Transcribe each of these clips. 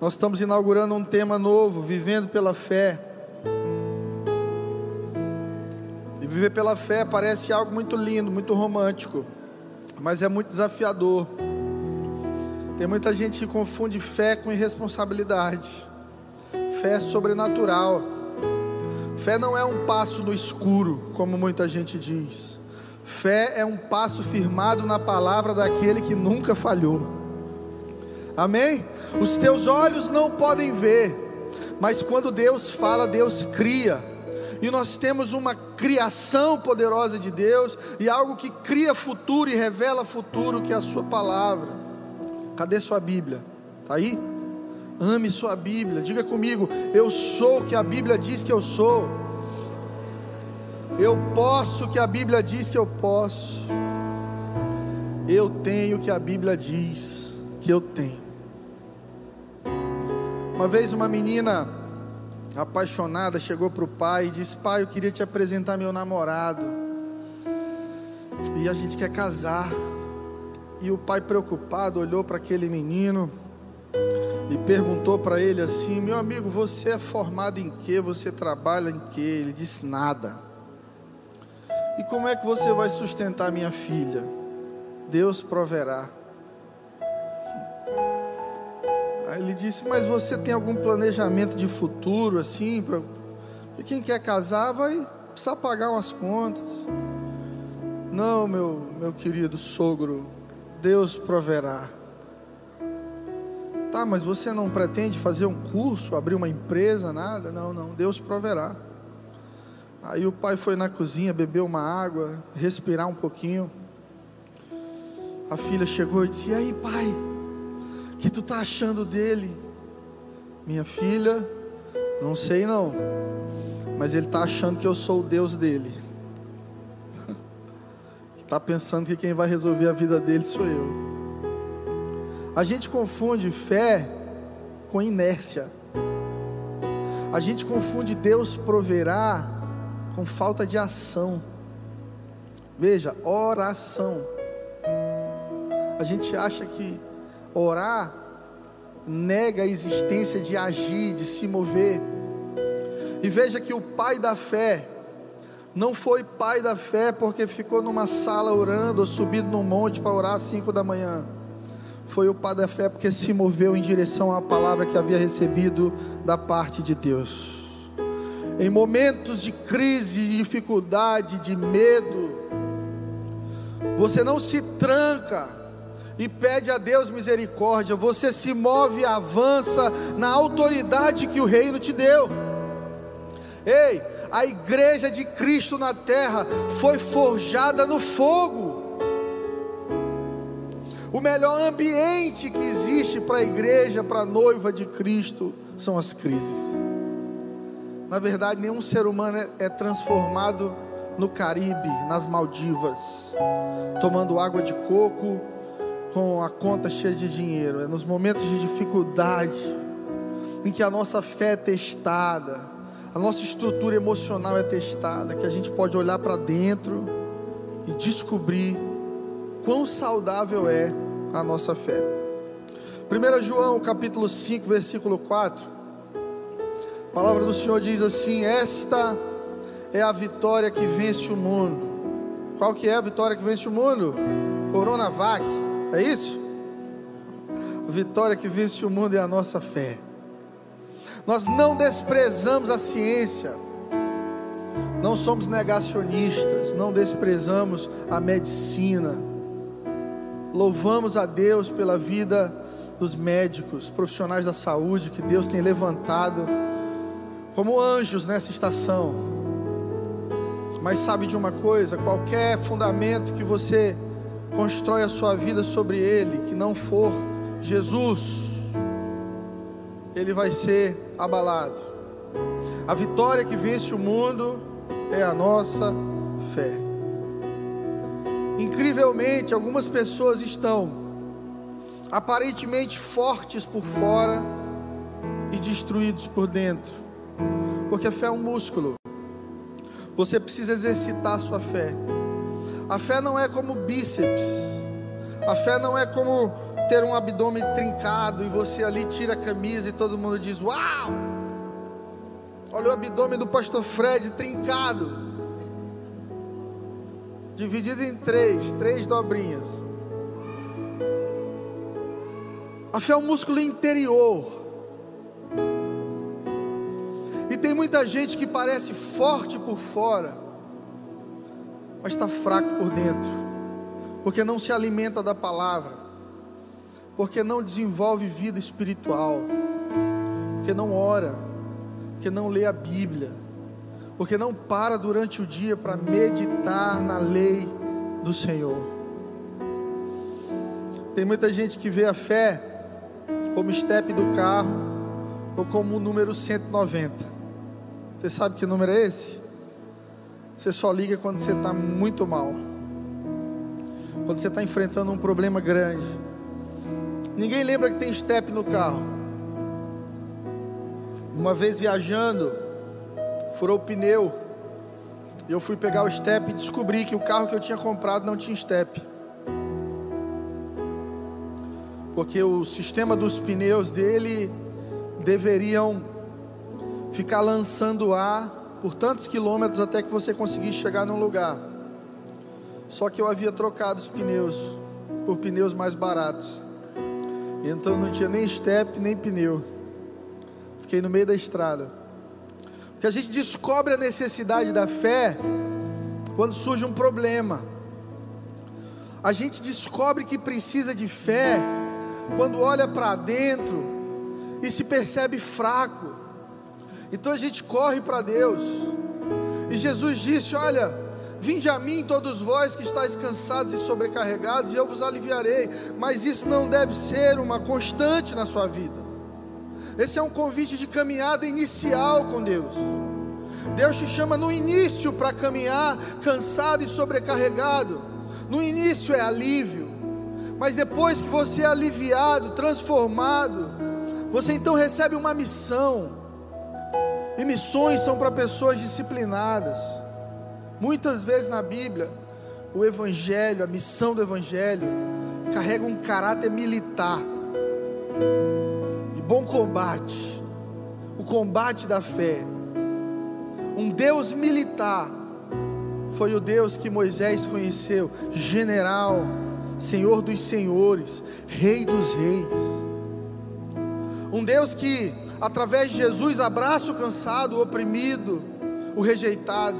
Nós estamos inaugurando um tema novo, vivendo pela fé. E viver pela fé parece algo muito lindo, muito romântico, mas é muito desafiador. Tem muita gente que confunde fé com irresponsabilidade. Fé é sobrenatural. Fé não é um passo no escuro, como muita gente diz. Fé é um passo firmado na palavra daquele que nunca falhou. Amém? Os teus olhos não podem ver, mas quando Deus fala, Deus cria. E nós temos uma criação poderosa de Deus e algo que cria futuro e revela futuro, que é a sua palavra. Cadê sua Bíblia? Está aí? Ame sua Bíblia. Diga comigo, eu sou o que a Bíblia diz que eu sou. Eu posso o que a Bíblia diz que eu posso. Eu tenho o que a Bíblia diz que eu tenho. Uma vez uma menina apaixonada chegou para o pai e disse: Pai, eu queria te apresentar meu namorado. E a gente quer casar. E o pai, preocupado, olhou para aquele menino e perguntou para ele assim: Meu amigo, você é formado em que? Você trabalha em que? Ele disse: Nada. E como é que você vai sustentar minha filha? Deus proverá. Aí ele disse: Mas você tem algum planejamento de futuro assim? Pra... Porque quem quer casar vai precisar pagar umas contas. Não, meu, meu querido sogro, Deus proverá. Tá, mas você não pretende fazer um curso, abrir uma empresa, nada? Não, não, Deus proverá. Aí o pai foi na cozinha, bebeu uma água, respirar um pouquinho. A filha chegou e disse: E aí, pai? Que tu tá achando dele? Minha filha, não sei não, mas ele está achando que eu sou o Deus dele. Está pensando que quem vai resolver a vida dele sou eu. A gente confunde fé com inércia. A gente confunde Deus proverá com falta de ação. Veja, oração. A gente acha que Orar nega a existência de agir, de se mover. E veja que o pai da fé não foi pai da fé porque ficou numa sala orando ou subido num monte para orar às cinco da manhã. Foi o pai da fé porque se moveu em direção à palavra que havia recebido da parte de Deus. Em momentos de crise, de dificuldade, de medo, você não se tranca e pede a Deus misericórdia, você se move e avança na autoridade que o reino te deu. Ei, a igreja de Cristo na terra foi forjada no fogo. O melhor ambiente que existe para a igreja, para a noiva de Cristo, são as crises. Na verdade, nenhum ser humano é, é transformado no Caribe, nas Maldivas, tomando água de coco com a conta cheia de dinheiro, é nos momentos de dificuldade, em que a nossa fé é testada, a nossa estrutura emocional é testada, que a gente pode olhar para dentro e descobrir quão saudável é a nossa fé. 1 João capítulo 5, versículo 4, a palavra do Senhor diz assim: Esta é a vitória que vence o mundo. Qual que é a vitória que vence o mundo? Coronavac. É isso? Vitória que vence o mundo é a nossa fé. Nós não desprezamos a ciência, não somos negacionistas, não desprezamos a medicina. Louvamos a Deus pela vida dos médicos, profissionais da saúde que Deus tem levantado como anjos nessa estação. Mas sabe de uma coisa? Qualquer fundamento que você constrói a sua vida sobre Ele, que não for Jesus, ele vai ser abalado. A vitória que vence o mundo é a nossa fé. Incrivelmente, algumas pessoas estão aparentemente fortes por fora e destruídos por dentro, porque a fé é um músculo. Você precisa exercitar a sua fé. A fé não é como bíceps. A fé não é como ter um abdômen trincado e você ali tira a camisa e todo mundo diz: Uau! Olha o abdômen do pastor Fred trincado, dividido em três, três dobrinhas. A fé é um músculo interior. E tem muita gente que parece forte por fora, mas está fraco por dentro, porque não se alimenta da palavra, porque não desenvolve vida espiritual, porque não ora, porque não lê a Bíblia, porque não para durante o dia para meditar na lei do Senhor. Tem muita gente que vê a fé como step do carro ou como o número 190. Você sabe que número é esse? Você só liga quando você está muito mal, quando você está enfrentando um problema grande. Ninguém lembra que tem step no carro. Uma vez viajando, furou o pneu. Eu fui pegar o step e descobri que o carro que eu tinha comprado não tinha step. Porque o sistema dos pneus dele deveriam ficar lançando ar por tantos quilômetros até que você conseguisse chegar num lugar. Só que eu havia trocado os pneus por pneus mais baratos. Então não tinha nem step nem pneu. Fiquei no meio da estrada. Porque a gente descobre a necessidade da fé quando surge um problema. A gente descobre que precisa de fé quando olha para dentro e se percebe fraco. Então a gente corre para Deus. E Jesus disse: Olha, vinde a mim todos vós que estáis cansados e sobrecarregados, e eu vos aliviarei. Mas isso não deve ser uma constante na sua vida. Esse é um convite de caminhada inicial com Deus. Deus te chama no início para caminhar cansado e sobrecarregado. No início é alívio, mas depois que você é aliviado, transformado, você então recebe uma missão. E missões são para pessoas disciplinadas. Muitas vezes na Bíblia, o Evangelho, a missão do Evangelho, carrega um caráter militar. E bom combate. O combate da fé. Um Deus militar. Foi o Deus que Moisés conheceu, general, Senhor dos senhores, Rei dos reis. Um Deus que através de Jesus, abraça o cansado, o oprimido, o rejeitado,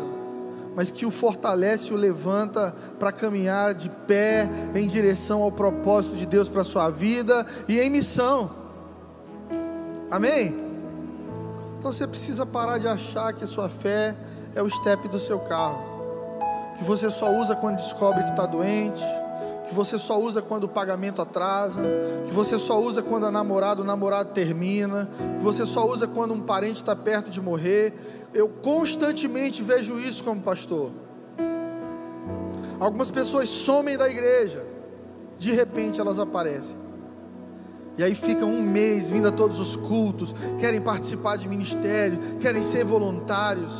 mas que o fortalece e o levanta para caminhar de pé em direção ao propósito de Deus para a sua vida e em missão. Amém? Então você precisa parar de achar que a sua fé é o step do seu carro, que você só usa quando descobre que está doente que você só usa quando o pagamento atrasa, que você só usa quando a namorada, o namorado termina, que você só usa quando um parente está perto de morrer. Eu constantemente vejo isso como pastor. Algumas pessoas somem da igreja, de repente elas aparecem. E aí ficam um mês vindo a todos os cultos, querem participar de ministério, querem ser voluntários.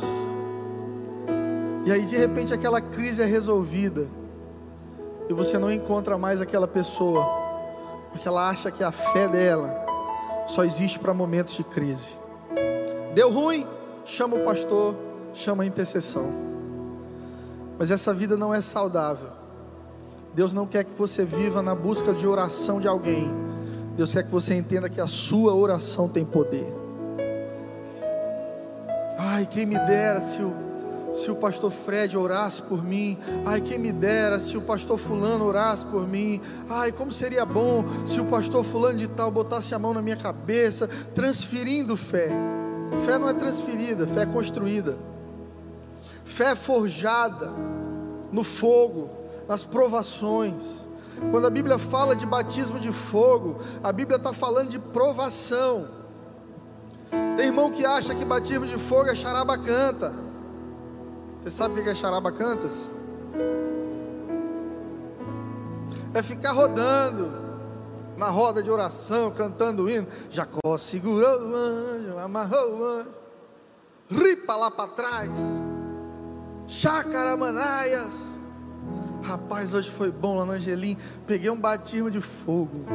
E aí de repente aquela crise é resolvida e você não encontra mais aquela pessoa, porque ela acha que a fé dela só existe para momentos de crise. Deu ruim, chama o pastor, chama a intercessão. Mas essa vida não é saudável. Deus não quer que você viva na busca de oração de alguém. Deus quer que você entenda que a sua oração tem poder. Ai, quem me dera se o se o pastor Fred orasse por mim. Ai, quem me dera se o pastor Fulano orasse por mim. Ai, como seria bom se o pastor Fulano de Tal botasse a mão na minha cabeça, transferindo fé. Fé não é transferida, fé é construída. Fé é forjada no fogo, nas provações. Quando a Bíblia fala de batismo de fogo, a Bíblia está falando de provação. Tem irmão que acha que batismo de fogo é charaba canta. Você sabe o que é charabacantas? É ficar rodando na roda de oração, cantando o hino. Jacó segurou o anjo, amarrou o anjo, ripa lá para trás, chácara manaias, Rapaz, hoje foi bom lá no Angelim. Peguei um batismo de fogo.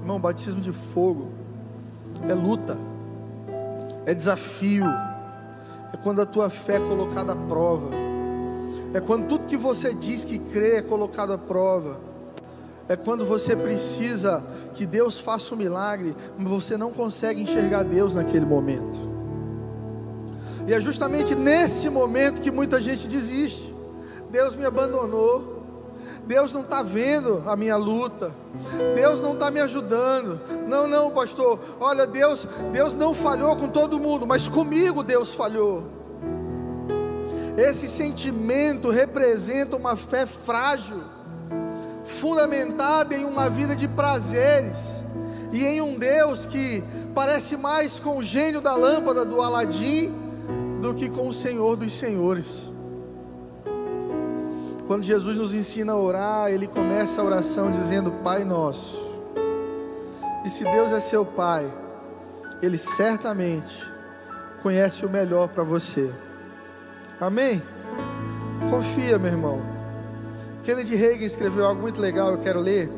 Irmão, batismo de fogo é luta, é desafio, é quando a tua fé é colocada à prova, é quando tudo que você diz que crê é colocado à prova, é quando você precisa que Deus faça um milagre, mas você não consegue enxergar Deus naquele momento. E é justamente nesse momento que muita gente desiste. Deus me abandonou. Deus não está vendo a minha luta. Deus não está me ajudando. Não, não, pastor. Olha, Deus, Deus não falhou com todo mundo, mas comigo Deus falhou. Esse sentimento representa uma fé frágil, fundamentada em uma vida de prazeres e em um Deus que parece mais com o gênio da lâmpada do Aladim do que com o Senhor dos Senhores. Quando Jesus nos ensina a orar, ele começa a oração dizendo: Pai Nosso. E se Deus é seu Pai, Ele certamente conhece o melhor para você. Amém? Confia, meu irmão. Kennedy Reagan escreveu algo muito legal, eu quero ler.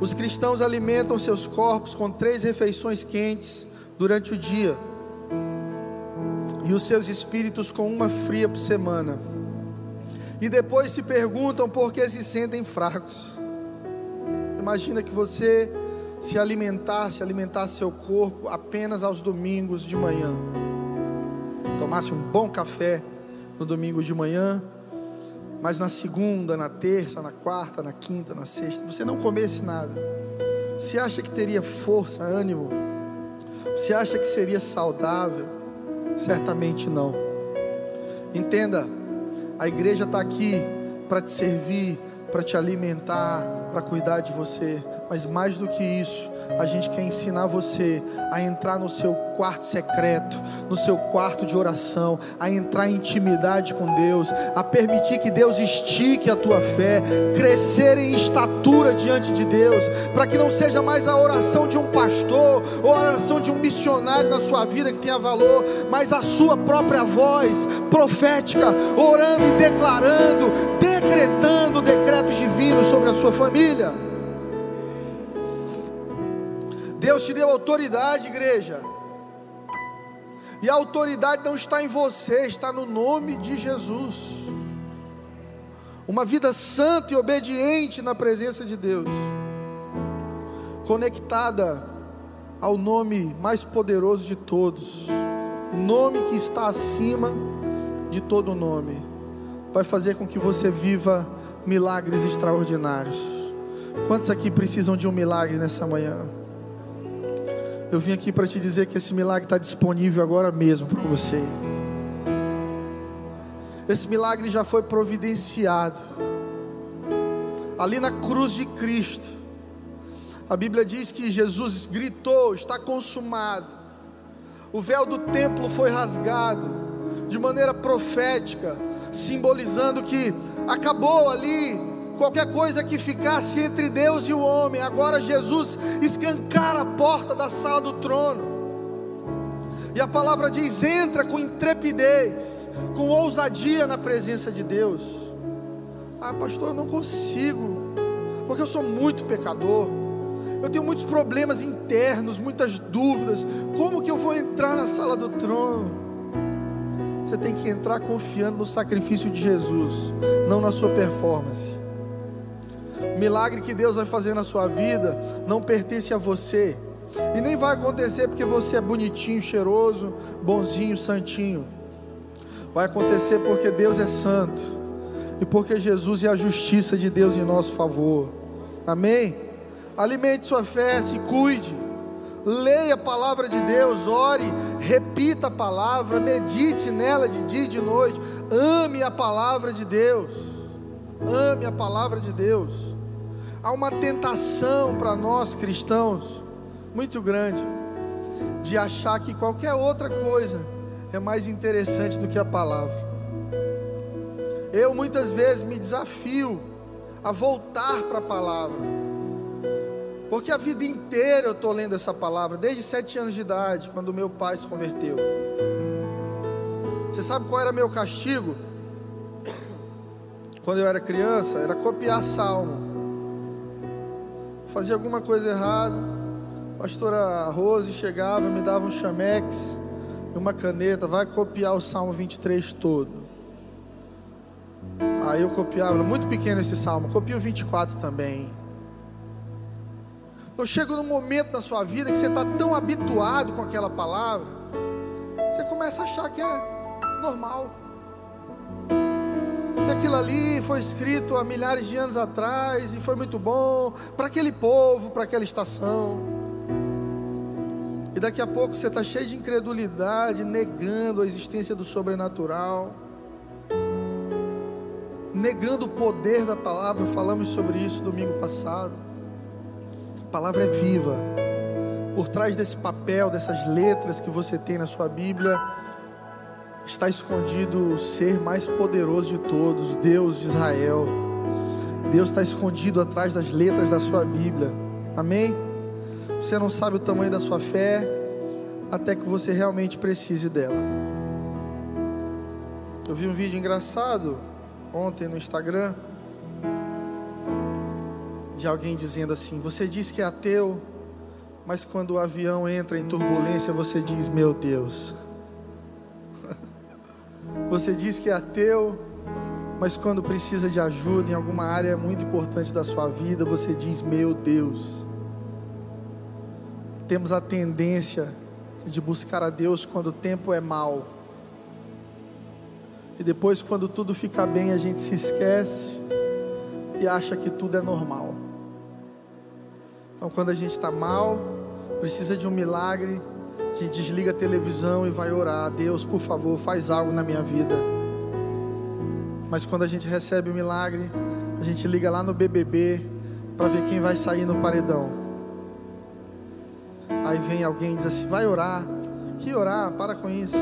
Os cristãos alimentam seus corpos com três refeições quentes durante o dia, e os seus espíritos com uma fria por semana e depois se perguntam por que se sentem fracos. Imagina que você se alimentasse, alimentasse seu corpo apenas aos domingos de manhã. Tomasse um bom café no domingo de manhã, mas na segunda, na terça, na quarta, na quinta, na sexta, você não comesse nada. Você acha que teria força, ânimo? Você acha que seria saudável? Certamente não. Entenda, a igreja está aqui para te servir, para te alimentar, para cuidar de você. Mas mais do que isso, a gente quer ensinar você a entrar no seu quarto secreto, no seu quarto de oração, a entrar em intimidade com Deus, a permitir que Deus estique a tua fé, crescer em estatura diante de Deus, para que não seja mais a oração de um pastor ou a oração de um missionário na sua vida que tenha valor, mas a sua própria voz profética, orando e declarando, decretando decretos divinos sobre a sua família. Deus te deu autoridade, igreja. E a autoridade não está em você, está no nome de Jesus. Uma vida santa e obediente na presença de Deus, conectada ao nome mais poderoso de todos, nome que está acima de todo nome, vai fazer com que você viva milagres extraordinários. Quantos aqui precisam de um milagre nessa manhã? Eu vim aqui para te dizer que esse milagre está disponível agora mesmo para você. Esse milagre já foi providenciado. Ali na cruz de Cristo, a Bíblia diz que Jesus gritou: Está consumado. O véu do templo foi rasgado de maneira profética, simbolizando que acabou ali qualquer coisa que ficasse entre Deus e o homem. Agora Jesus escancara a porta da sala do trono. E a palavra diz: entra com intrepidez, com ousadia na presença de Deus. Ah, pastor, eu não consigo, porque eu sou muito pecador. Eu tenho muitos problemas internos, muitas dúvidas. Como que eu vou entrar na sala do trono? Você tem que entrar confiando no sacrifício de Jesus, não na sua performance. O milagre que Deus vai fazer na sua vida não pertence a você. E nem vai acontecer porque você é bonitinho, cheiroso, bonzinho, santinho. Vai acontecer porque Deus é santo. E porque Jesus é a justiça de Deus em nosso favor. Amém? Alimente sua fé, se cuide. Leia a palavra de Deus, ore, repita a palavra, medite nela de dia e de noite. Ame a palavra de Deus. Ame a palavra de Deus há uma tentação para nós cristãos muito grande de achar que qualquer outra coisa é mais interessante do que a palavra. Eu muitas vezes me desafio a voltar para a palavra, porque a vida inteira eu estou lendo essa palavra, desde sete anos de idade, quando meu pai se converteu. Você sabe qual era meu castigo? quando eu era criança, era copiar salmo. Fazia alguma coisa errada, a pastora Rose chegava, me dava um chamex e uma caneta, vai copiar o salmo 23 todo. Aí eu copiava, muito pequeno esse salmo, copia o 24 também. Então chega num momento na sua vida que você está tão habituado com aquela palavra, você começa a achar que é normal que aquilo ali foi escrito há milhares de anos atrás e foi muito bom para aquele povo, para aquela estação. E daqui a pouco você está cheio de incredulidade, negando a existência do sobrenatural, negando o poder da palavra. Falamos sobre isso domingo passado. Palavra é viva. Por trás desse papel, dessas letras que você tem na sua Bíblia, está escondido o ser mais poderoso de todos, Deus de Israel. Deus está escondido atrás das letras da sua Bíblia. Amém? Você não sabe o tamanho da sua fé até que você realmente precise dela. Eu vi um vídeo engraçado ontem no Instagram de alguém dizendo assim: Você diz que é ateu, mas quando o avião entra em turbulência, você diz: Meu Deus. Você diz que é ateu, mas quando precisa de ajuda em alguma área muito importante da sua vida, você diz: Meu Deus. Temos a tendência de buscar a Deus quando o tempo é mau. E depois, quando tudo fica bem, a gente se esquece e acha que tudo é normal. Então, quando a gente está mal, precisa de um milagre, a gente desliga a televisão e vai orar. Deus, por favor, faz algo na minha vida. Mas quando a gente recebe o milagre, a gente liga lá no BBB para ver quem vai sair no paredão. Aí vem alguém e diz assim: vai orar. Que orar? Para com isso.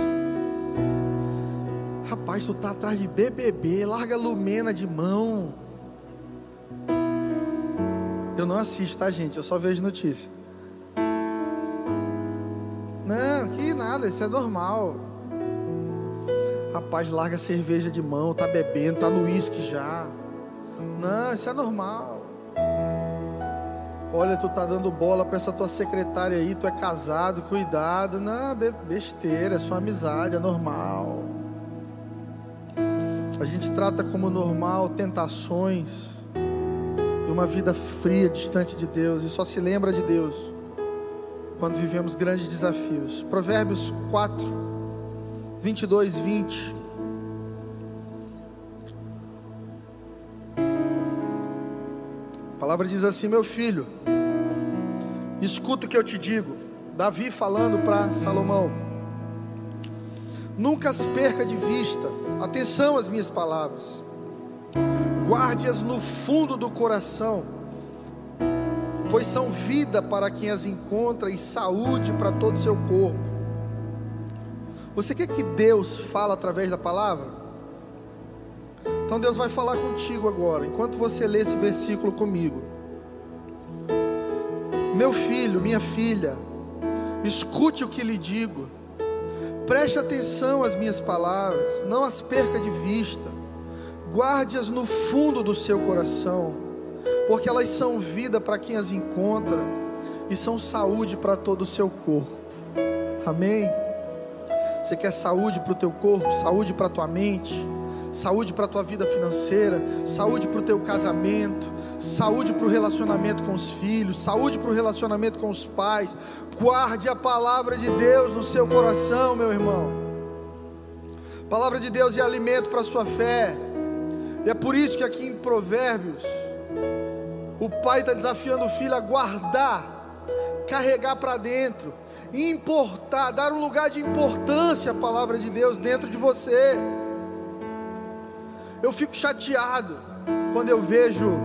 Rapaz, tu tá atrás de BBB, larga a Lumena de mão. Eu não assisto, tá, gente? Eu só vejo notícia. Não, que nada, isso é normal. Rapaz, larga a cerveja de mão, tá bebendo, tá no uísque já. Não, isso é normal. Olha, tu tá dando bola para essa tua secretária aí, tu é casado, cuidado. Não, besteira, é só amizade, é normal. A gente trata como normal tentações e uma vida fria, distante de Deus, e só se lembra de Deus quando vivemos grandes desafios. Provérbios 4, 22, 20. A palavra diz assim: Meu filho, escuta o que eu te digo. Davi falando para Salomão: Nunca as perca de vista, atenção às minhas palavras, guarde-as no fundo do coração pois são vida para quem as encontra e saúde para todo o seu corpo. Você quer que Deus fale através da palavra? Então Deus vai falar contigo agora, enquanto você lê esse versículo comigo. Meu filho, minha filha, escute o que lhe digo, preste atenção às minhas palavras, não as perca de vista, guarde-as no fundo do seu coração porque elas são vida para quem as encontra e são saúde para todo o seu corpo. Amém? Você quer saúde para o teu corpo, saúde para a tua mente, saúde para a tua vida financeira, saúde para o teu casamento, saúde para o relacionamento com os filhos, saúde para o relacionamento com os pais. Guarde a palavra de Deus no seu coração, meu irmão. Palavra de Deus é alimento para a sua fé. E é por isso que aqui em Provérbios o pai está desafiando o filho a guardar, carregar para dentro, importar, dar um lugar de importância à palavra de Deus dentro de você. Eu fico chateado quando eu vejo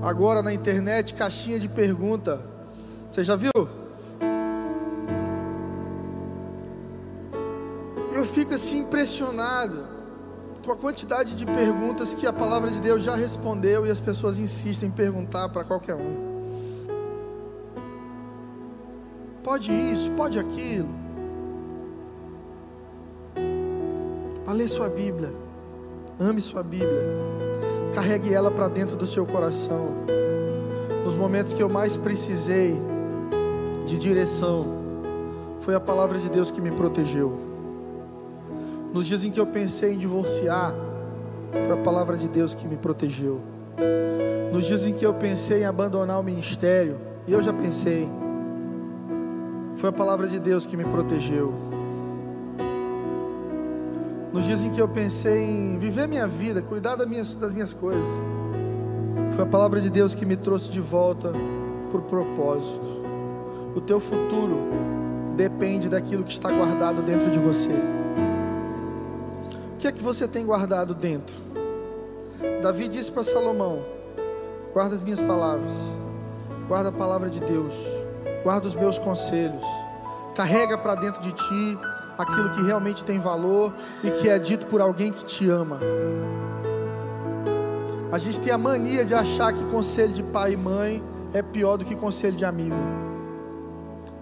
agora na internet caixinha de pergunta. Você já viu? Eu fico assim impressionado com a quantidade de perguntas que a palavra de Deus já respondeu e as pessoas insistem em perguntar para qualquer um. Pode isso, pode aquilo. Para ler sua Bíblia. ame sua Bíblia, carregue ela para dentro do seu coração. Nos momentos que eu mais precisei de direção, foi a palavra de Deus que me protegeu. Nos dias em que eu pensei em divorciar, foi a palavra de Deus que me protegeu. Nos dias em que eu pensei em abandonar o ministério, e eu já pensei, foi a palavra de Deus que me protegeu. Nos dias em que eu pensei em viver minha vida, cuidar das minhas, das minhas coisas, foi a palavra de Deus que me trouxe de volta por propósito. O teu futuro depende daquilo que está guardado dentro de você. Que é que você tem guardado dentro? Davi disse para Salomão: guarda as minhas palavras, guarda a palavra de Deus, guarda os meus conselhos, carrega para dentro de ti aquilo que realmente tem valor e que é dito por alguém que te ama. A gente tem a mania de achar que conselho de pai e mãe é pior do que conselho de amigo.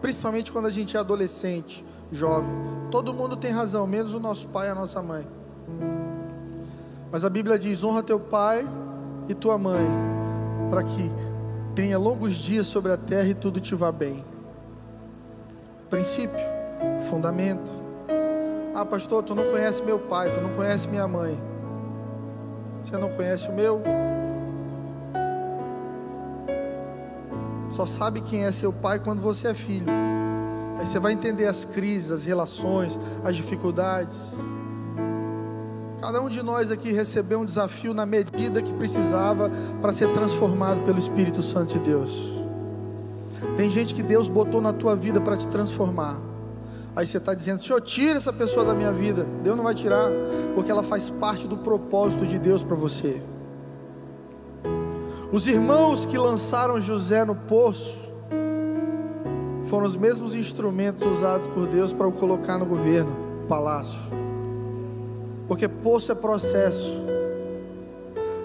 Principalmente quando a gente é adolescente, jovem. Todo mundo tem razão, menos o nosso pai e a nossa mãe. Mas a Bíblia diz: honra teu pai e tua mãe, para que tenha longos dias sobre a terra e tudo te vá bem. Princípio, fundamento. Ah, pastor, tu não conhece meu pai, tu não conhece minha mãe. Você não conhece o meu? Só sabe quem é seu pai quando você é filho. Aí você vai entender as crises, as relações, as dificuldades. Cada um de nós aqui recebeu um desafio na medida que precisava para ser transformado pelo Espírito Santo de Deus. Tem gente que Deus botou na tua vida para te transformar. Aí você está dizendo, Senhor, tira essa pessoa da minha vida. Deus não vai tirar, porque ela faz parte do propósito de Deus para você. Os irmãos que lançaram José no poço foram os mesmos instrumentos usados por Deus para o colocar no governo, palácio. Porque poço é processo.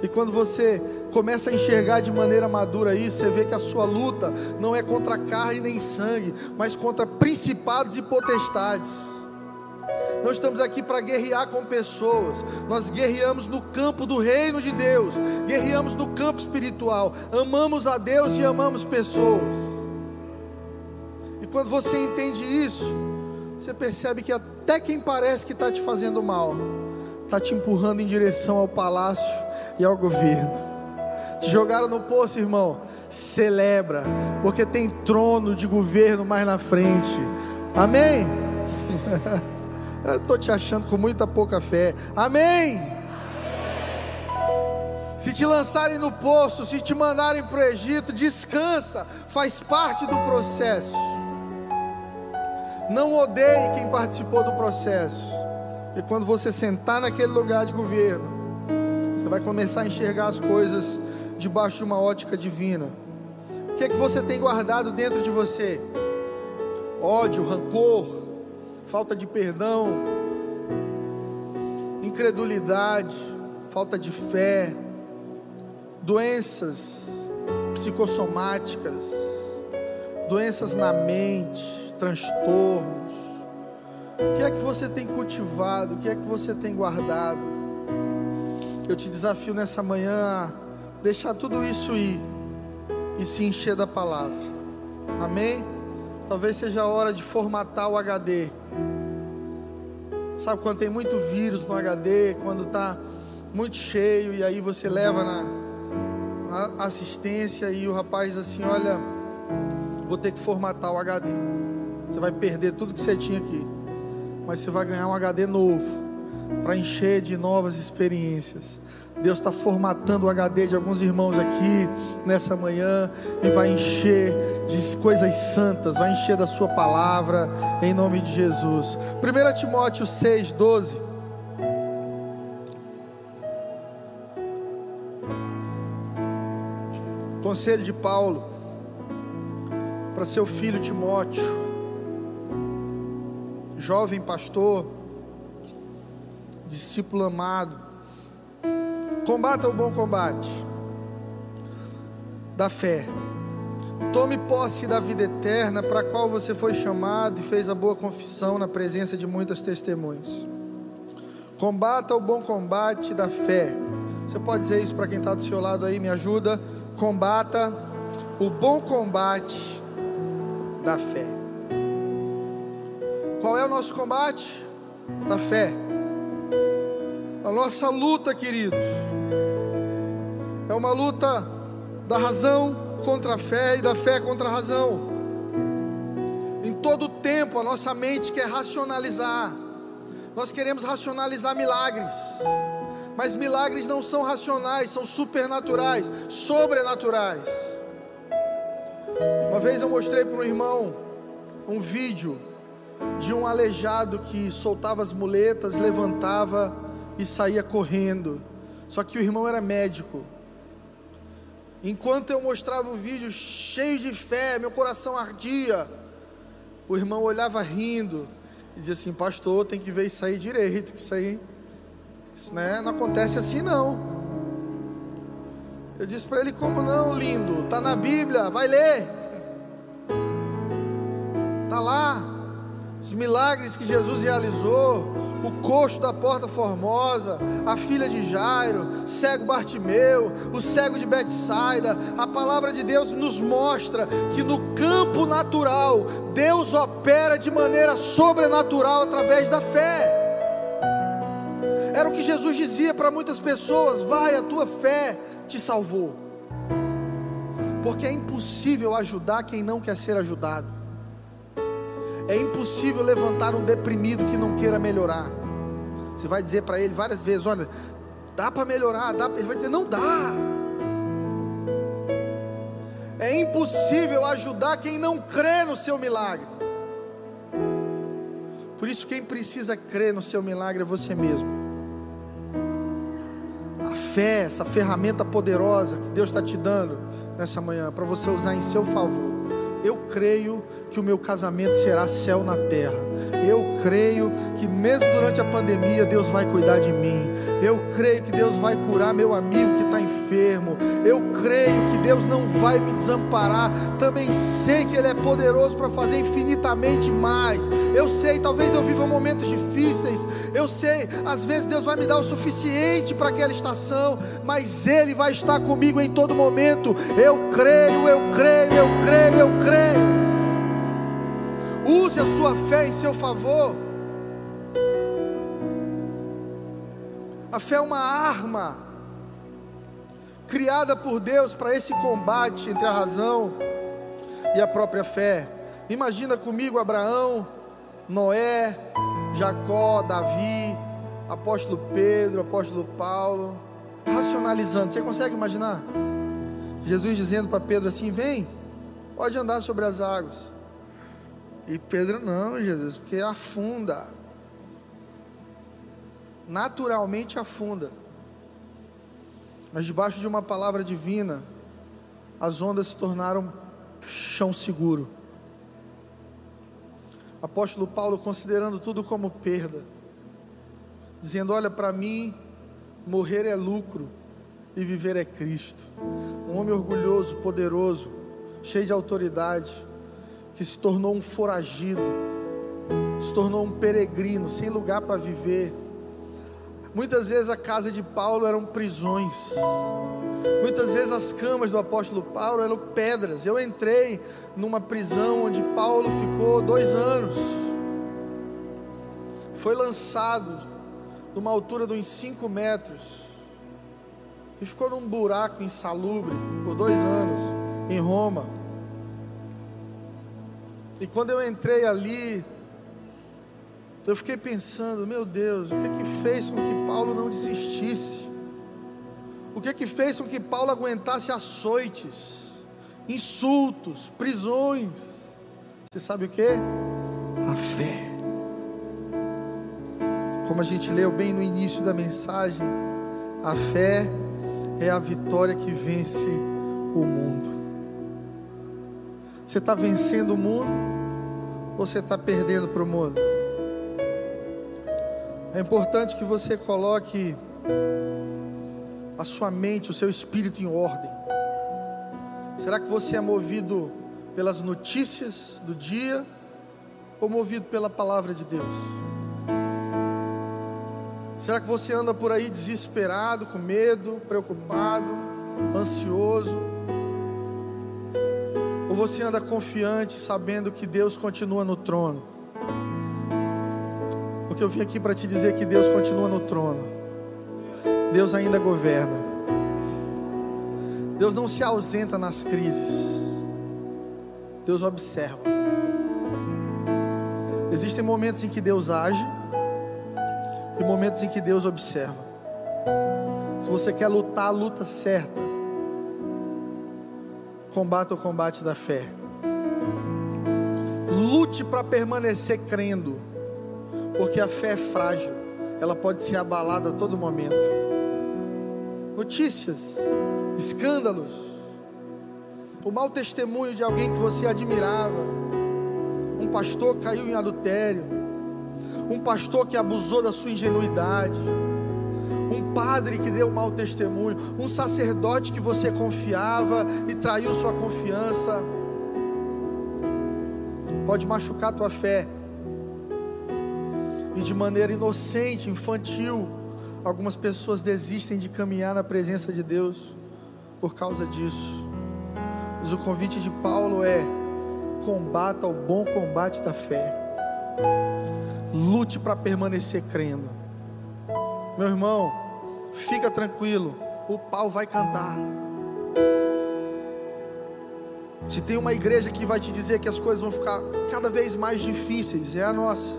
E quando você começa a enxergar de maneira madura isso, você vê que a sua luta não é contra carne nem sangue, mas contra principados e potestades. Não estamos aqui para guerrear com pessoas, nós guerreamos no campo do reino de Deus, guerreamos no campo espiritual, amamos a Deus e amamos pessoas. E quando você entende isso, você percebe que até quem parece que está te fazendo mal, está te empurrando em direção ao palácio e ao governo. Te jogaram no poço, irmão. Celebra, porque tem trono de governo mais na frente. Amém? Eu estou te achando com muita pouca fé. Amém? Se te lançarem no poço, se te mandarem para o Egito, descansa, faz parte do processo. Não odeie quem participou do processo. E quando você sentar naquele lugar de governo, você vai começar a enxergar as coisas debaixo de uma ótica divina. O que é que você tem guardado dentro de você? Ódio, rancor, falta de perdão, incredulidade, falta de fé, doenças psicossomáticas, doenças na mente, transtornos o que é que você tem cultivado? O que é que você tem guardado? Eu te desafio nessa manhã a deixar tudo isso ir e se encher da palavra. Amém? Talvez seja a hora de formatar o HD. Sabe quando tem muito vírus no HD, quando está muito cheio e aí você leva na, na assistência e o rapaz assim, olha, vou ter que formatar o HD. Você vai perder tudo que você tinha aqui mas você vai ganhar um HD novo para encher de novas experiências. Deus está formatando o HD de alguns irmãos aqui nessa manhã e vai encher de coisas santas, vai encher da Sua palavra em nome de Jesus. 1 Timóteo 6, 12. Conselho de Paulo para seu filho Timóteo jovem pastor, discípulo amado, combata o bom combate da fé. Tome posse da vida eterna para a qual você foi chamado e fez a boa confissão na presença de muitas testemunhas. Combata o bom combate da fé. Você pode dizer isso para quem está do seu lado aí? Me ajuda. Combata o bom combate da fé. Qual é o nosso combate? Da fé. A nossa luta, queridos, é uma luta da razão contra a fé e da fé contra a razão. Em todo tempo a nossa mente quer racionalizar. Nós queremos racionalizar milagres. Mas milagres não são racionais, são supernaturais, sobrenaturais. Uma vez eu mostrei para um irmão um vídeo de um aleijado que soltava as muletas, levantava e saía correndo. Só que o irmão era médico. Enquanto eu mostrava o vídeo cheio de fé, meu coração ardia. O irmão olhava rindo e dizia assim: Pastor, tem que ver isso aí direito, que isso aí isso né, não acontece assim não. Eu disse para ele: Como não, lindo? Está na Bíblia, vai ler. Está lá os milagres que Jesus realizou, o coxo da porta formosa, a filha de Jairo, cego Bartimeu, o cego de Betsaida. A palavra de Deus nos mostra que no campo natural Deus opera de maneira sobrenatural através da fé. Era o que Jesus dizia para muitas pessoas: vai, a tua fé te salvou. Porque é impossível ajudar quem não quer ser ajudado. É impossível levantar um deprimido que não queira melhorar. Você vai dizer para ele várias vezes: olha, dá para melhorar, dá. ele vai dizer: não dá. É impossível ajudar quem não crê no seu milagre. Por isso, quem precisa crer no seu milagre é você mesmo. A fé, essa ferramenta poderosa que Deus está te dando nessa manhã, para você usar em seu favor. Eu creio que o meu casamento será céu na terra. Eu creio que mesmo durante a pandemia Deus vai cuidar de mim. Eu creio que Deus vai curar meu amigo que está enfermo. Eu creio que Deus não vai me desamparar. Também sei que Ele é poderoso para fazer infinitamente mais. Eu sei, talvez eu viva momentos difíceis. Eu sei, às vezes Deus vai me dar o suficiente para aquela estação, mas Ele vai estar comigo em todo momento. Eu creio, eu creio, eu creio, eu creio. Use a sua fé em seu favor. A fé é uma arma criada por Deus para esse combate entre a razão e a própria fé. Imagina comigo Abraão, Noé, Jacó, Davi, apóstolo Pedro, apóstolo Paulo, racionalizando. Você consegue imaginar? Jesus dizendo para Pedro assim: Vem, pode andar sobre as águas. E Pedro, não, Jesus, porque afunda. Naturalmente afunda. Mas debaixo de uma palavra divina, as ondas se tornaram chão seguro. Apóstolo Paulo considerando tudo como perda, dizendo: Olha, para mim, morrer é lucro e viver é Cristo. Um homem orgulhoso, poderoso, cheio de autoridade, que se tornou um foragido, se tornou um peregrino, sem lugar para viver. Muitas vezes a casa de Paulo eram prisões. Muitas vezes as camas do apóstolo Paulo eram pedras. Eu entrei numa prisão onde Paulo ficou dois anos. Foi lançado numa altura de uns cinco metros. E ficou num buraco insalubre por dois anos em Roma. E quando eu entrei ali, eu fiquei pensando, meu Deus, o que que fez com que Paulo não desistisse? O que que fez com que Paulo aguentasse açoites, insultos, prisões? Você sabe o que? A fé. Como a gente leu bem no início da mensagem, a fé é a vitória que vence o mundo. Você está vencendo o mundo você está perdendo para o mundo? É importante que você coloque a sua mente, o seu espírito em ordem. Será que você é movido pelas notícias do dia ou movido pela palavra de Deus? Será que você anda por aí desesperado, com medo, preocupado, ansioso? Ou você anda confiante, sabendo que Deus continua no trono? Porque eu vim aqui para te dizer que Deus continua no trono. Deus ainda governa. Deus não se ausenta nas crises. Deus observa. Existem momentos em que Deus age e momentos em que Deus observa. Se você quer lutar luta certa, combata o combate da fé. Lute para permanecer crendo, porque a fé é frágil, ela pode ser abalada a todo momento. Notícias, escândalos, o mau testemunho de alguém que você admirava, um pastor caiu em adultério, um pastor que abusou da sua ingenuidade, padre que deu mau testemunho, um sacerdote que você confiava e traiu sua confiança, pode machucar tua fé, e de maneira inocente, infantil, algumas pessoas desistem de caminhar na presença de Deus por causa disso. Mas o convite de Paulo é: combata o bom combate da fé. Lute para permanecer crendo. Meu irmão, fica tranquilo, o pau vai cantar. Se tem uma igreja que vai te dizer que as coisas vão ficar cada vez mais difíceis, é a nossa.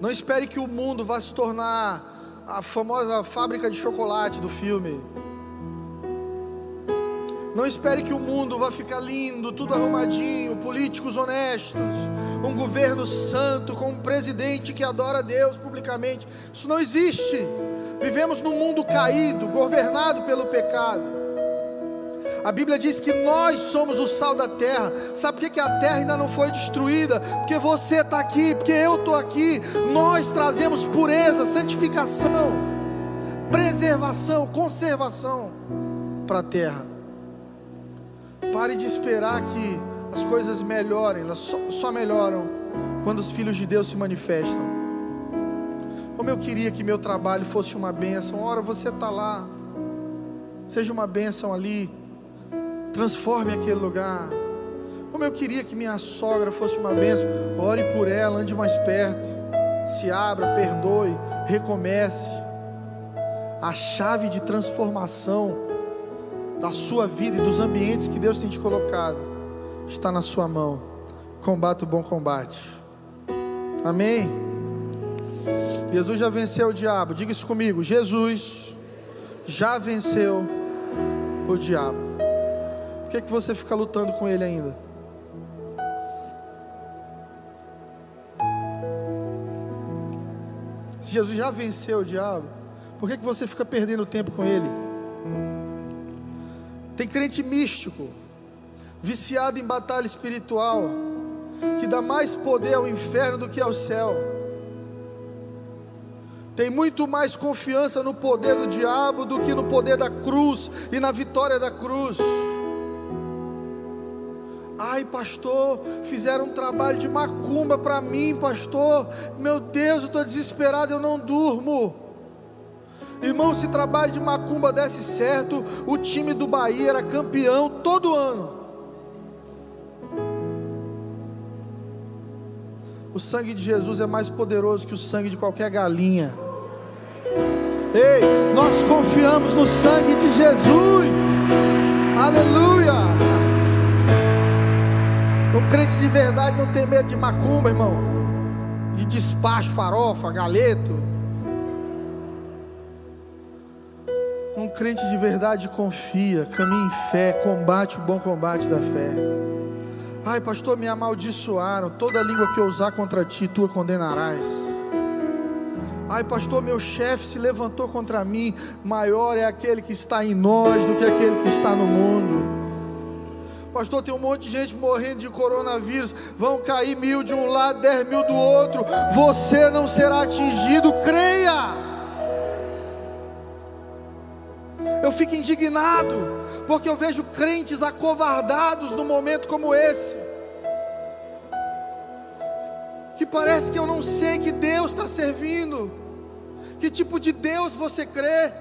Não espere que o mundo vá se tornar a famosa fábrica de chocolate do filme. Não espere que o mundo vá ficar lindo, tudo arrumadinho, políticos honestos, um governo santo, com um presidente que adora Deus publicamente. Isso não existe. Vivemos num mundo caído, governado pelo pecado. A Bíblia diz que nós somos o sal da terra. Sabe por que a terra ainda não foi destruída? Porque você está aqui, porque eu estou aqui. Nós trazemos pureza, santificação, preservação, conservação para a terra. Pare de esperar que as coisas melhorem, elas só, só melhoram quando os filhos de Deus se manifestam. Como eu queria que meu trabalho fosse uma bênção. Ora, você está lá, seja uma bênção ali, transforme aquele lugar. Como eu queria que minha sogra fosse uma bênção. Ore por ela, ande mais perto. Se abra, perdoe, recomece. A chave de transformação da sua vida e dos ambientes que Deus tem te colocado, está na sua mão. Combate o bom combate. Amém? Jesus já venceu o diabo. Diga isso comigo. Jesus já venceu o diabo. Por que, que você fica lutando com ele ainda? Se Jesus já venceu o diabo, por que, que você fica perdendo tempo com ele? Tem crente místico, viciado em batalha espiritual, que dá mais poder ao inferno do que ao céu. Tem muito mais confiança no poder do diabo do que no poder da cruz e na vitória da cruz. Ai, pastor, fizeram um trabalho de macumba para mim, pastor. Meu Deus, eu estou desesperado, eu não durmo. Irmão, se trabalho de macumba desse certo, o time do Bahia era campeão todo ano. O sangue de Jesus é mais poderoso que o sangue de qualquer galinha. Ei, nós confiamos no sangue de Jesus. Aleluia. Um crente de verdade não tem medo de macumba, irmão. De despacho, farofa, galeto. Um crente de verdade confia, caminha em fé, combate o bom combate da fé. Ai, pastor, me amaldiçoaram. Toda língua que eu usar contra ti, tu a condenarás. Ai, pastor, meu chefe se levantou contra mim. Maior é aquele que está em nós do que aquele que está no mundo. Pastor, tem um monte de gente morrendo de coronavírus. Vão cair mil de um lado, dez mil do outro. Você não será atingido, creia. Eu fico indignado, porque eu vejo crentes acovardados num momento como esse. Que parece que eu não sei que Deus está servindo, Que tipo de Deus você crê?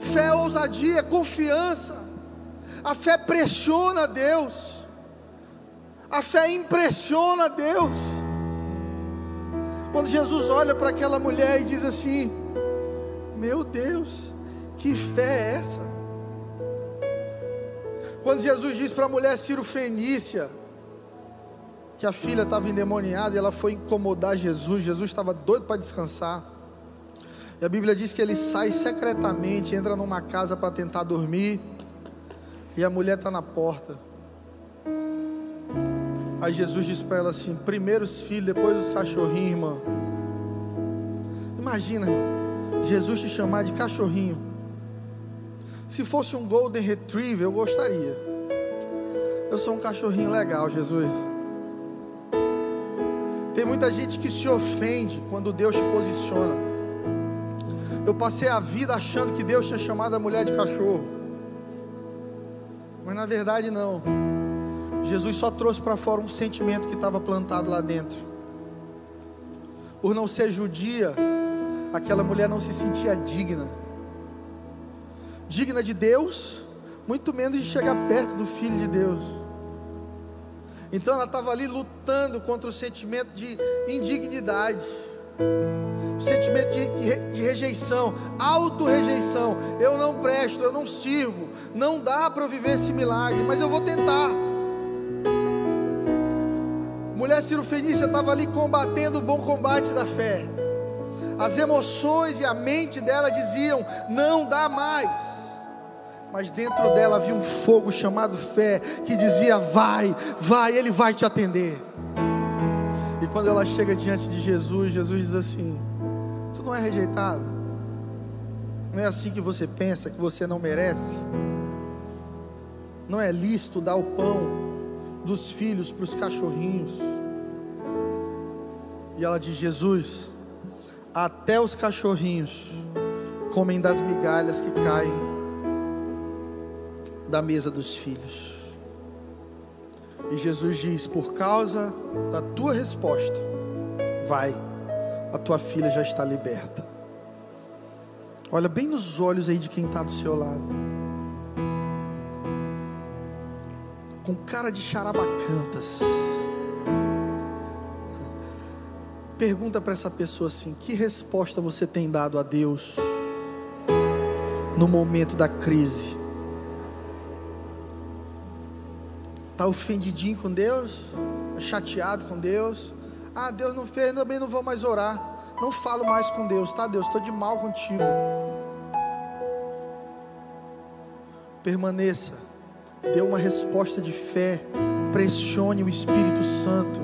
Fé é ousadia, confiança. A fé pressiona Deus. A fé impressiona Deus. Quando Jesus olha para aquela mulher e diz assim: Meu Deus, que fé é essa? Quando Jesus diz para a mulher Ciro Fenícia que a filha estava endemoniada e ela foi incomodar Jesus, Jesus estava doido para descansar. E a Bíblia diz que ele sai secretamente, entra numa casa para tentar dormir, e a mulher está na porta. Aí Jesus diz para ela assim: primeiro os filhos, depois os cachorrinhos, irmã. Imagina, Jesus te chamar de cachorrinho. Se fosse um Golden Retriever, eu gostaria. Eu sou um cachorrinho legal, Jesus. Tem muita gente que se ofende quando Deus te posiciona. Eu passei a vida achando que Deus tinha chamado a mulher de cachorro. Mas na verdade não. Jesus só trouxe para fora um sentimento que estava plantado lá dentro. Por não ser judia, aquela mulher não se sentia digna. Digna de Deus, muito menos de chegar perto do Filho de Deus. Então ela estava ali lutando contra o sentimento de indignidade, o sentimento de, de, rejeição, auto-rejeição. Eu não presto, eu não sirvo, não dá para viver esse milagre, mas eu vou tentar. Mulher Ciro Fenícia estava ali combatendo o bom combate da fé. As emoções e a mente dela diziam: não dá mais mas dentro dela havia um fogo chamado fé, que dizia: vai, vai, Ele vai te atender. E quando ela chega diante de Jesus, Jesus diz assim: Tu não é rejeitado, não é assim que você pensa, que você não merece, não é lícito dar o pão dos filhos para os cachorrinhos. E ela diz: Jesus, até os cachorrinhos comem das migalhas que caem da mesa dos filhos. E Jesus diz: Por causa da tua resposta, vai, a tua filha já está liberta. Olha bem nos olhos aí de quem está do seu lado. Com cara de charabacantas. Pergunta para essa pessoa assim: que resposta você tem dado a Deus no momento da crise? Está ofendidinho com Deus? Está chateado com Deus? Ah, Deus não fez, também não vou mais orar. Não falo mais com Deus, tá, Deus? Estou de mal contigo. Permaneça. Dê uma resposta de fé. Pressione o Espírito Santo.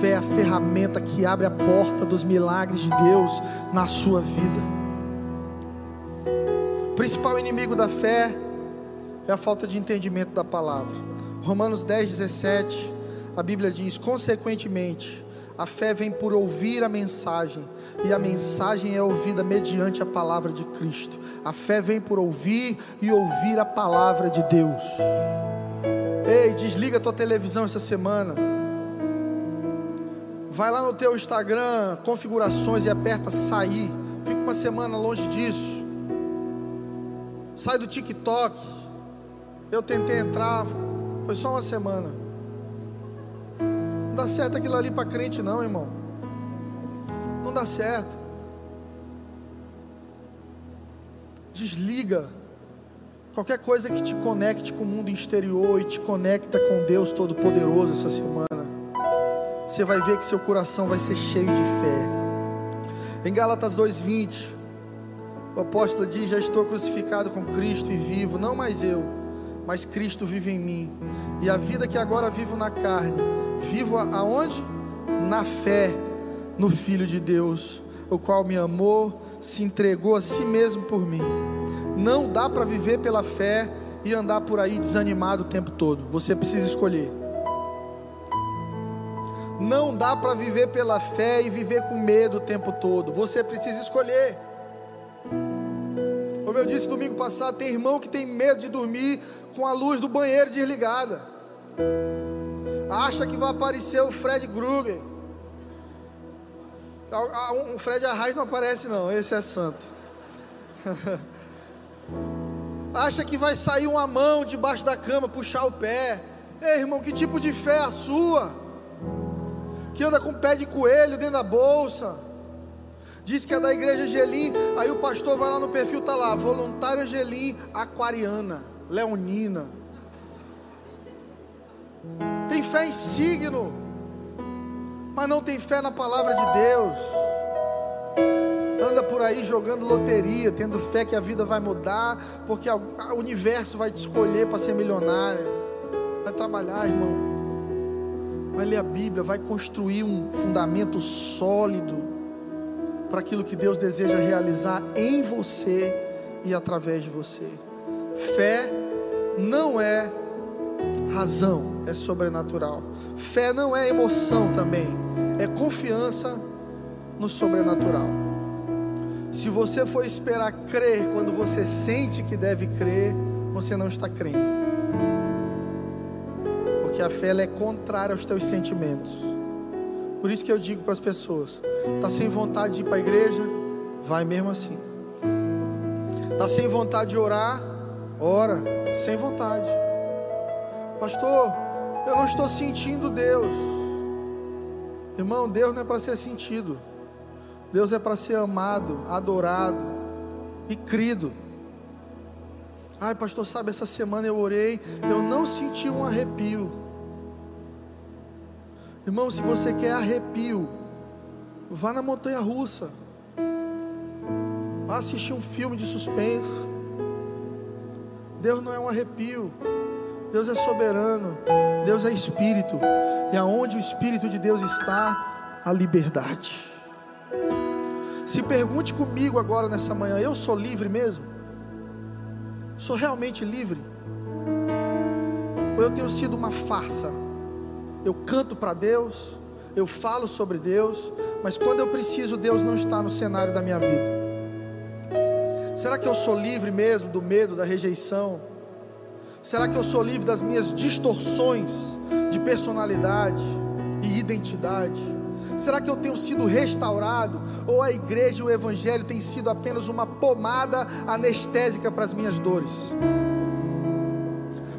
Fé é a ferramenta que abre a porta dos milagres de Deus na sua vida. O principal inimigo da fé é a falta de entendimento da palavra. Romanos 10, 17, a Bíblia diz: consequentemente, a fé vem por ouvir a mensagem, e a mensagem é ouvida mediante a palavra de Cristo. A fé vem por ouvir e ouvir a palavra de Deus. Ei, desliga tua televisão essa semana. Vai lá no teu Instagram, configurações e aperta sair. Fica uma semana longe disso. Sai do TikTok. Eu tentei entrar, foi só uma semana. Não dá certo aquilo ali para crente, não, irmão. Não dá certo. Desliga qualquer coisa que te conecte com o mundo exterior e te conecta com Deus Todo-Poderoso essa semana. Você vai ver que seu coração vai ser cheio de fé. Em Gálatas 2:20, o apóstolo diz: Já estou crucificado com Cristo e vivo, não mais eu mas Cristo vive em mim. E a vida que agora vivo na carne, vivo aonde? Na fé no Filho de Deus, o qual me amou, se entregou a si mesmo por mim. Não dá para viver pela fé e andar por aí desanimado o tempo todo. Você precisa escolher. Não dá para viver pela fé e viver com medo o tempo todo. Você precisa escolher. Como eu disse domingo passado, tem irmão que tem medo de dormir com a luz do banheiro desligada. Acha que vai aparecer o Fred Krueger. O Fred Arraes não aparece, não, esse é santo. Acha que vai sair uma mão debaixo da cama, puxar o pé. Ei, irmão, que tipo de fé é a sua? Que anda com pé de coelho dentro da bolsa. Diz que é da igreja Angelim. Aí o pastor vai lá no perfil, tá lá, voluntário Angelim, aquariana, leonina. Tem fé em signo, mas não tem fé na palavra de Deus. Anda por aí jogando loteria, tendo fé que a vida vai mudar, porque o universo vai te escolher para ser milionário. Vai trabalhar, irmão. Vai ler a Bíblia, vai construir um fundamento sólido para aquilo que Deus deseja realizar em você e através de você. Fé não é razão, é sobrenatural. Fé não é emoção também, é confiança no sobrenatural. Se você for esperar crer quando você sente que deve crer, você não está crendo. Porque a fé é contrária aos teus sentimentos. Por isso que eu digo para as pessoas: está sem vontade de ir para a igreja? Vai mesmo assim. Está sem vontade de orar? Ora, sem vontade. Pastor, eu não estou sentindo Deus. Irmão, Deus não é para ser sentido. Deus é para ser amado, adorado e crido. Ai, pastor, sabe, essa semana eu orei, eu não senti um arrepio. Irmão, se você quer arrepio, vá na montanha russa. Vá assistir um filme de suspense. Deus não é um arrepio. Deus é soberano. Deus é espírito. E aonde o espírito de Deus está, a liberdade. Se pergunte comigo agora nessa manhã: eu sou livre mesmo? Sou realmente livre? Ou eu tenho sido uma farsa? Eu canto para Deus, eu falo sobre Deus, mas quando eu preciso, Deus não está no cenário da minha vida. Será que eu sou livre mesmo do medo, da rejeição? Será que eu sou livre das minhas distorções de personalidade e identidade? Será que eu tenho sido restaurado? Ou a igreja e o evangelho tem sido apenas uma pomada anestésica para as minhas dores?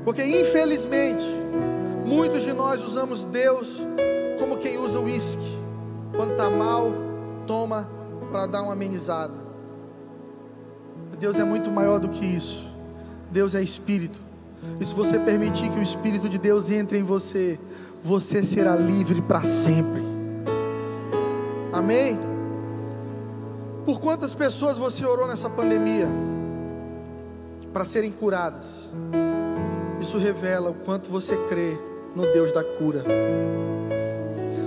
Porque infelizmente, muitos de nós usamos Deus como quem usa uísque. Quando está mal, toma para dar uma amenizada. Deus é muito maior do que isso. Deus é espírito. E se você permitir que o Espírito de Deus entre em você, você será livre para sempre. Amém? Por quantas pessoas você orou nessa pandemia para serem curadas? Isso revela o quanto você crê no Deus da cura.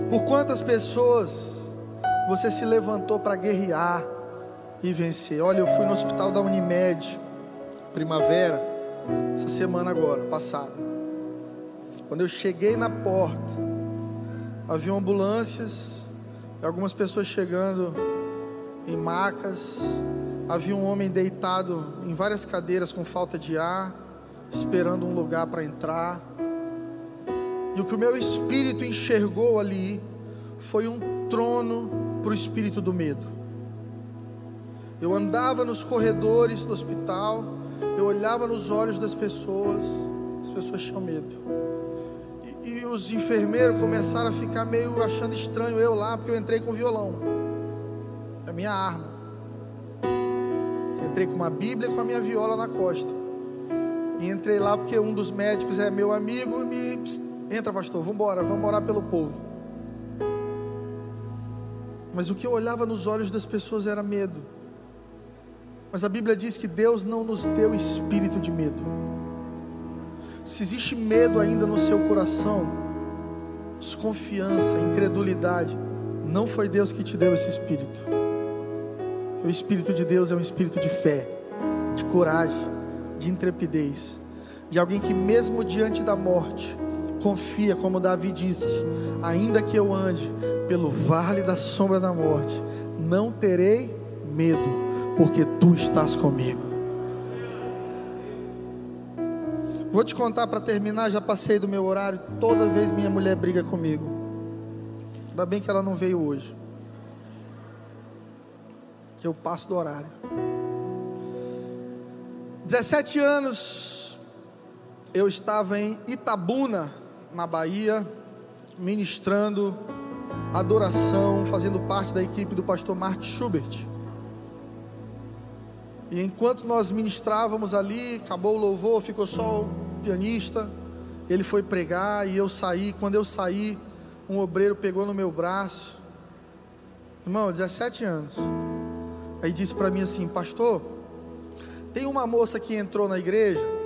Por quantas pessoas você se levantou para guerrear e vencer? Olha, eu fui no hospital da Unimed, primavera, essa semana agora, passada. Quando eu cheguei na porta, havia ambulâncias algumas pessoas chegando em macas, havia um homem deitado em várias cadeiras com falta de ar, esperando um lugar para entrar. E o que o meu espírito enxergou ali foi um trono para o espírito do medo. Eu andava nos corredores do hospital, eu olhava nos olhos das pessoas, as pessoas tinham medo. E os enfermeiros começaram a ficar meio achando estranho eu lá, porque eu entrei com violão. A minha arma. Entrei com uma Bíblia e com a minha viola na costa. E entrei lá porque um dos médicos é meu amigo e me. Entra, pastor, vamos embora, vamos orar pelo povo. Mas o que eu olhava nos olhos das pessoas era medo. Mas a Bíblia diz que Deus não nos deu espírito de medo se existe medo ainda no seu coração, desconfiança, incredulidade, não foi Deus que te deu esse espírito. O espírito de Deus é um espírito de fé, de coragem, de intrepidez, de alguém que mesmo diante da morte confia, como Davi disse: ainda que eu ande pelo vale da sombra da morte, não terei medo, porque tu estás comigo. Vou te contar para terminar, já passei do meu horário. Toda vez minha mulher briga comigo. Ainda bem que ela não veio hoje. que eu passo do horário. 17 anos eu estava em Itabuna, na Bahia, ministrando adoração, fazendo parte da equipe do pastor Mark Schubert. E enquanto nós ministrávamos ali, acabou o louvor, ficou só o pianista. Ele foi pregar e eu saí. Quando eu saí, um obreiro pegou no meu braço. Irmão, 17 anos. Aí disse para mim assim: Pastor, tem uma moça que entrou na igreja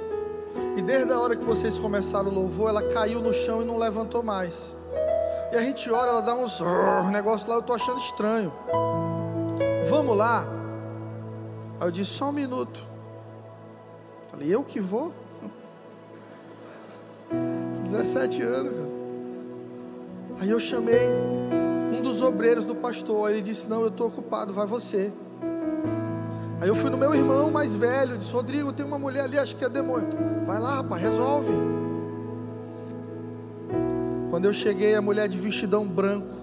e desde a hora que vocês começaram o louvor, ela caiu no chão e não levantou mais. E a gente ora, ela dá uns negócios lá, eu estou achando estranho. Vamos lá. Aí eu disse, só um minuto. Falei, eu que vou? 17 anos, cara. Aí eu chamei um dos obreiros do pastor. Ele disse: Não, eu estou ocupado, vai você. Aí eu fui no meu irmão mais velho, disse: Rodrigo, tem uma mulher ali, acho que é demônio. Vai lá, rapaz, resolve. Quando eu cheguei, a mulher de vestidão branco,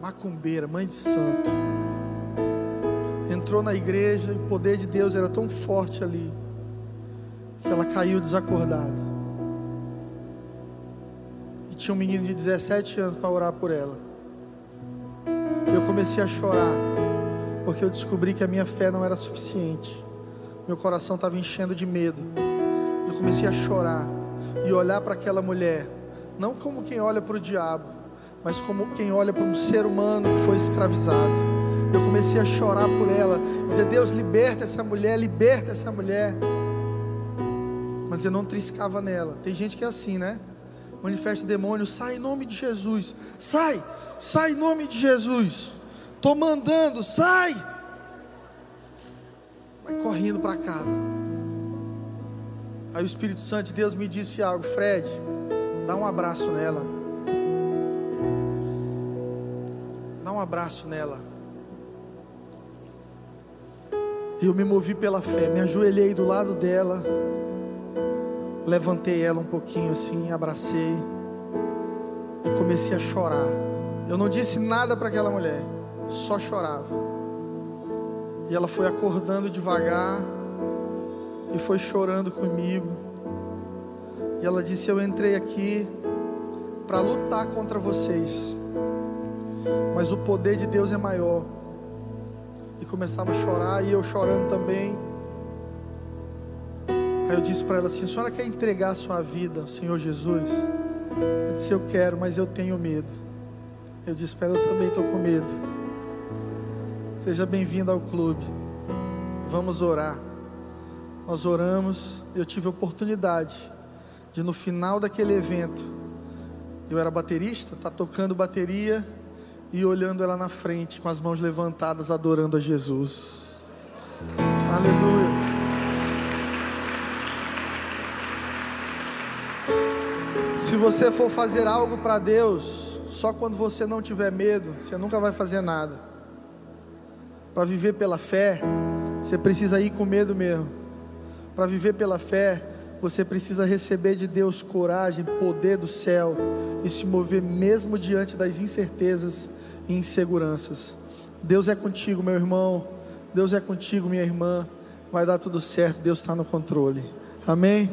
macumbeira, mãe de santo, entrou na igreja e o poder de Deus era tão forte ali, que ela caiu desacordada. E tinha um menino de 17 anos para orar por ela. Eu comecei a chorar, porque eu descobri que a minha fé não era suficiente. Meu coração estava enchendo de medo. Eu comecei a chorar e olhar para aquela mulher, não como quem olha para o diabo, mas como quem olha para um ser humano que foi escravizado. Eu comecei a chorar por ela, dizer: Deus, liberta essa mulher, liberta essa mulher. Mas eu não triscava nela. Tem gente que é assim, né? Manifesta demônio, sai em nome de Jesus, sai, sai em nome de Jesus. Estou mandando, sai. Vai correndo para casa. Aí o Espírito Santo de Deus me disse algo, Fred, dá um abraço nela. Dá um abraço nela. E eu me movi pela fé, me ajoelhei do lado dela, levantei ela um pouquinho assim, abracei e comecei a chorar. Eu não disse nada para aquela mulher, só chorava. E ela foi acordando devagar e foi chorando comigo. E ela disse: Eu entrei aqui para lutar contra vocês, mas o poder de Deus é maior. E começava a chorar e eu chorando também. Aí eu disse para ela assim: A senhora quer entregar a sua vida ao Senhor Jesus? Eu disse: Eu quero, mas eu tenho medo. Eu disse para ela: Eu também estou com medo. Seja bem-vindo ao clube. Vamos orar. Nós oramos. Eu tive a oportunidade de, no final daquele evento, eu era baterista, tá tocando bateria e olhando ela na frente, com as mãos levantadas, adorando a Jesus. Aleluia. Se você for fazer algo para Deus, só quando você não tiver medo, você nunca vai fazer nada. Para viver pela fé, você precisa ir com medo mesmo. Para viver pela fé, você precisa receber de Deus coragem, poder do céu e se mover mesmo diante das incertezas e inseguranças. Deus é contigo, meu irmão. Deus é contigo, minha irmã. Vai dar tudo certo. Deus está no controle. Amém?